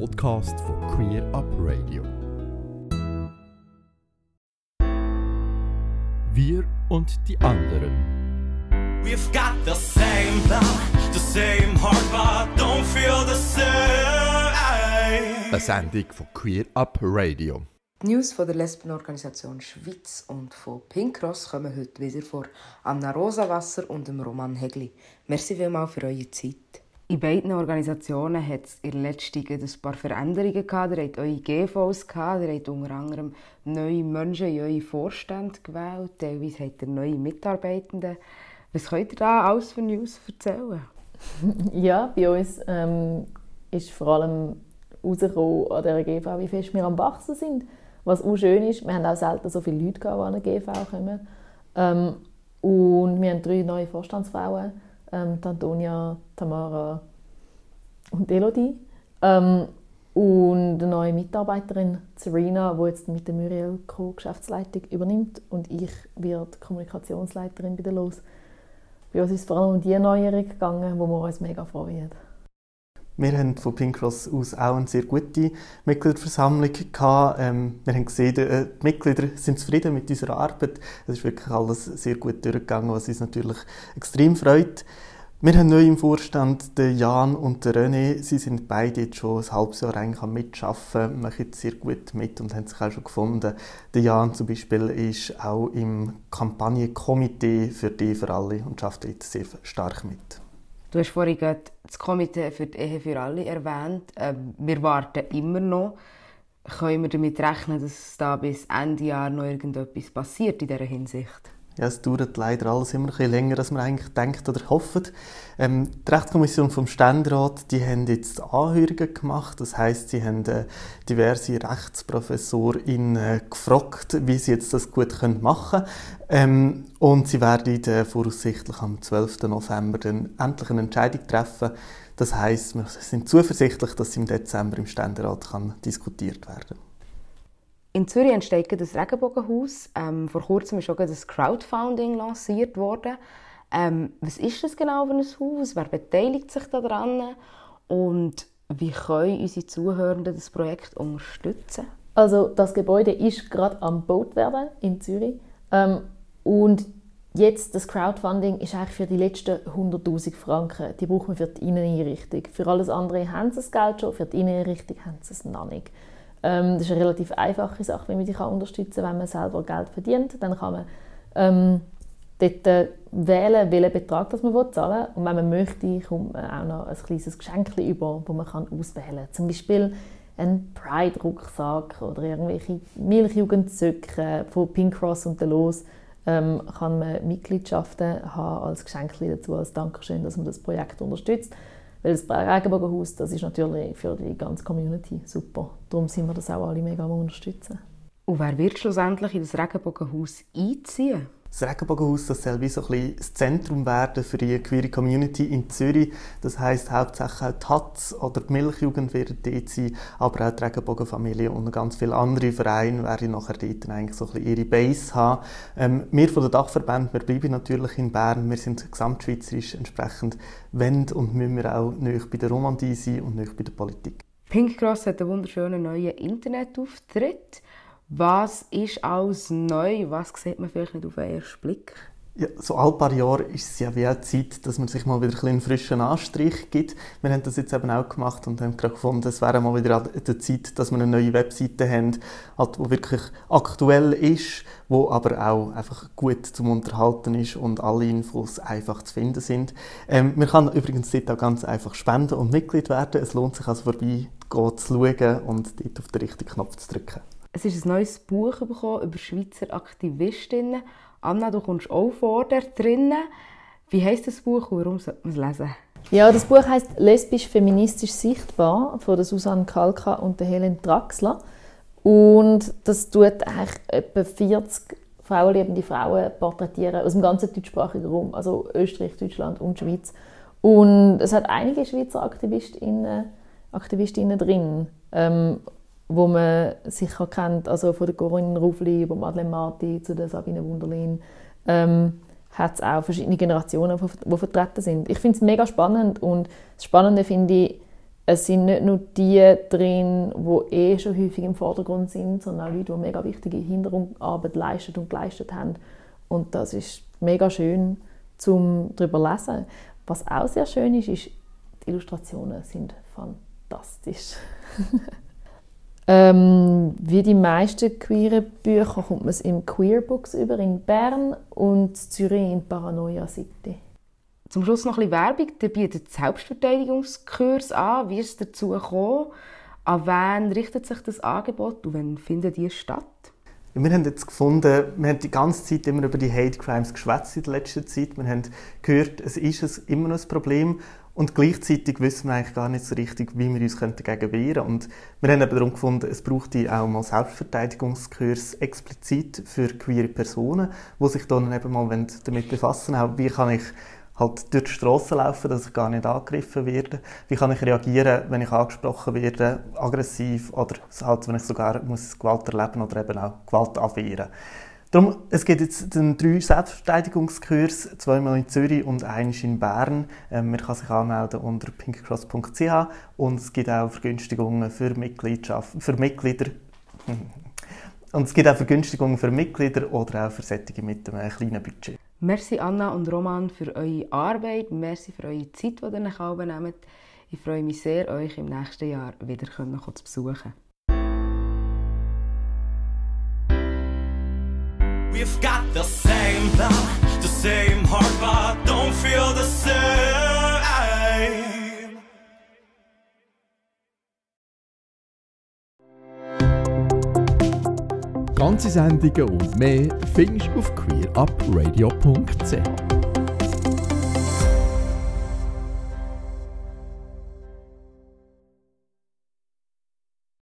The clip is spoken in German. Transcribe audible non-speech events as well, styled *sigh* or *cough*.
Podcast von Queer Up Radio. Wir und die anderen. We've got the same blood, the same heart, but don't feel the same. Eine Sendung von Queer Up Radio. Die News von der Lesbenorganisation Schweiz und von Pink Cross kommen heute wieder vor Anna Rosawasser und dem Roman Hegli. Merci vielmals für eure Zeit. In beiden Organisationen hat es in der letzten Zeit ein paar Veränderungen gehabt. Ihr habt eure GVs gehabt, ihr habt unter anderem neue Menschen in eure Vorstände gewählt, teilweise habt ihr neue Mitarbeitende. Was könnt ihr da alles für News erzählen? *laughs* Ja, bei uns ähm, ist vor allem rausgekommen an dieser GV, wie fest wir am Wachsen sind. Was auch schön ist, wir haben auch selten so viele Leute, gehabt, die an eine GV kommen. Ähm, und wir haben drei neue Vorstandsfrauen, ähm, Antonia, Tamara und Elodie. Ähm, und eine neue Mitarbeiterin, Serena, die jetzt mit der Muriel Co-Geschäftsleitung übernimmt. Und ich werde Kommunikationsleiterin bei der LOS. Bei uns ist es vor allem um die Neuerung gegangen, wo wir uns mega freuen. Wir haben von Pink Cross aus auch eine sehr gute Mitgliederversammlung gehabt. Ähm, wir haben gesehen, äh, die Mitglieder sind zufrieden mit unserer Arbeit. Es ist wirklich alles sehr gut durchgegangen, was uns natürlich extrem freut. Wir haben neu im Vorstand den Jan und den René. Sie sind beide jetzt schon ein halbes Jahr eigentlich am Mitschaffen, machen sehr gut mit und haben sich auch schon gefunden. Der Jan zum Beispiel ist auch im Kampagnenkomitee für die für alle und schafft jetzt sehr stark mit. Du hast vorhin das Komitee für die Ehe für alle erwähnt. Ähm, wir warten immer noch. Können wir damit rechnen, dass da bis Ende Jahr noch irgendetwas passiert in dieser Hinsicht? Ja, es dauert leider alles immer ein bisschen länger, als man eigentlich denkt oder hofft. Ähm, die Rechtskommission vom Ständerat, die haben jetzt Anhörungen gemacht. Das heißt, sie haben äh, diverse Rechtsprofessorinnen äh, gefragt, wie sie jetzt das gut machen können. Ähm, und sie werden äh, voraussichtlich am 12. November dann endlich eine Entscheidung treffen. Das heißt, wir sind zuversichtlich, dass sie im Dezember im Ständerat kann diskutiert werden kann. In Zürich entsteht das Regenbogenhaus. Ähm, vor kurzem ist auch das Crowdfunding lanciert worden. Ähm, was ist das genau für ein Haus? Wer beteiligt sich daran? Und wie können unsere Zuhörenden das Projekt unterstützen? Also das Gebäude ist gerade am gebaut werden in Zürich ähm, und jetzt das Crowdfunding ist eigentlich für die letzten 100.000 Franken. Die brauchen wir für die Inneneinrichtung. Für alles andere haben sie das Geld schon, für die Inneneinrichtung haben sie es noch nicht. Ähm, das ist eine relativ einfache Sache, wie man die unterstützen kann, wenn man selber Geld verdient. Dann kann man ähm, dort äh, wählen, welchen Betrag das man zahlen will. Und wenn man möchte, kommt man auch noch ein kleines Geschenk über, das man kann auswählen kann. Zum Beispiel ein Pride-Rucksack oder irgendwelche Milchjugendzöcke von Pink Cross und der Los ähm, kann man Mitgliedschaften haben als Geschenk dazu, als Dankeschön, dass man das Projekt unterstützt. Weil das Regenbogenhaus, das ist natürlich für die ganze Community super. Darum sind wir das auch alle mega am unterstützen. Und wer wird schlussendlich in das Regenbogenhaus einziehen? Das Regenbogenhaus soll wie so ein bisschen das Zentrum werden für die queere Community in Zürich. Das heisst hauptsächlich auch die Hatz oder die Milchjugend werden dort sein, aber auch die Regenbogenfamilie und ganz viele andere Vereine werden nachher dort eigentlich so ein bisschen ihre Base haben. Ähm, wir von der Dachverband, wir bleiben natürlich in Bern, wir sind gesamtschweizerisch entsprechend, wenn und müssen wir auch nicht bei der Romandie sein und nicht bei der Politik. Pink Cross hat einen wunderschönen neuen Internetauftritt. Was ist alles neu? Was sieht man vielleicht nicht auf den ersten Blick? Ja, so ein paar Jahre ist es ja wie auch Zeit, dass man sich mal wieder einen frischen Anstrich gibt. Wir haben das jetzt eben auch gemacht und haben gerade gefunden, es wäre mal wieder der Zeit, dass wir eine neue Webseite haben, halt, die wirklich aktuell ist, wo aber auch einfach gut zum Unterhalten ist und alle Infos einfach zu finden sind. Ähm, man kann übrigens dort auch ganz einfach spenden und Mitglied werden. Es lohnt sich also vorbei, zu schauen und dort auf den richtigen Knopf zu drücken. Es ist ein neues Buch bekommen über Schweizer Aktivistinnen. Anna, du kommst auch vor da drinnen. Wie heißt das Buch und warum sollte man es lesen? Ja, das Buch heißt Lesbisch-feministisch sichtbar von Susanne Kalka und Helen Draxler. Und das tut eigentlich etwa 40 frauenliebende Frauen porträtieren aus dem ganzen deutschsprachigen Raum, also Österreich, Deutschland und Schweiz. Und es hat einige Schweizer Aktivistinnen, Aktivistinnen drin. Ähm, wo man sicher kennt, also von der Corinne Rufli über Madeleine Marti zu der Sabine Wunderlin, ähm, hat es auch verschiedene Generationen, die vertreten sind. Ich finde es mega spannend und das Spannende finde ich, es sind nicht nur die drin, die eh schon häufig im Vordergrund sind, sondern auch Leute, die mega wichtige Hintergrundarbeit leisten und geleistet haben. Und das ist mega schön zum darüber lesen. Was auch sehr schön ist, ist, die Illustrationen sind fantastisch. *laughs* ähm, wie die meisten queeren Bücher kommt man es im Queer Books über in Bern und Zürich in Paranoia City. Zum Schluss noch ein bisschen Werbung. Ihr bietet Selbstverteidigungskurs an. Wie ist es dazu gekommen? An wen richtet sich das Angebot und wann findet die statt? Wir haben jetzt gefunden, wir haben die ganze Zeit immer über die Hate Crimes geschwätzt in der letzten Zeit. Wir haben gehört, es ist immer noch ein Problem und gleichzeitig wissen wir eigentlich gar nicht so richtig, wie wir uns dagegen wehren können. Und wir haben eben darum gefunden, es braucht auch mal Selbstverteidigungskurs explizit für queere Personen, die sich dann eben mal damit befassen wollen, wie kann ich halt durch die Straße laufen, dass ich gar nicht angegriffen werde? Wie kann ich reagieren, wenn ich angesprochen werde, aggressiv oder halt, wenn ich sogar muss Gewalt erleben oder eben auch Gewalt abwehren? Darum, es gibt jetzt den drei Selbstverteidigungskurs, zweimal in Zürich und eines in Bern. Ähm, man kann sich anmelden unter pinkcross.ch und es gibt auch Vergünstigungen für, für Mitglieder. *laughs* Und es gibt auch Vergünstigungen für Mitglieder oder auch für Sättige mit einem kleinen Budget. Merci Anna und Roman für eure Arbeit. Merci für eure Zeit, die ihr euch nehmt. Ich freue mich sehr, euch im nächsten Jahr wieder zu besuchen. We've got the same blood, the same heart, but don't feel the same. Ganze Sendungen und mehr findest du auf queerupradio.ch.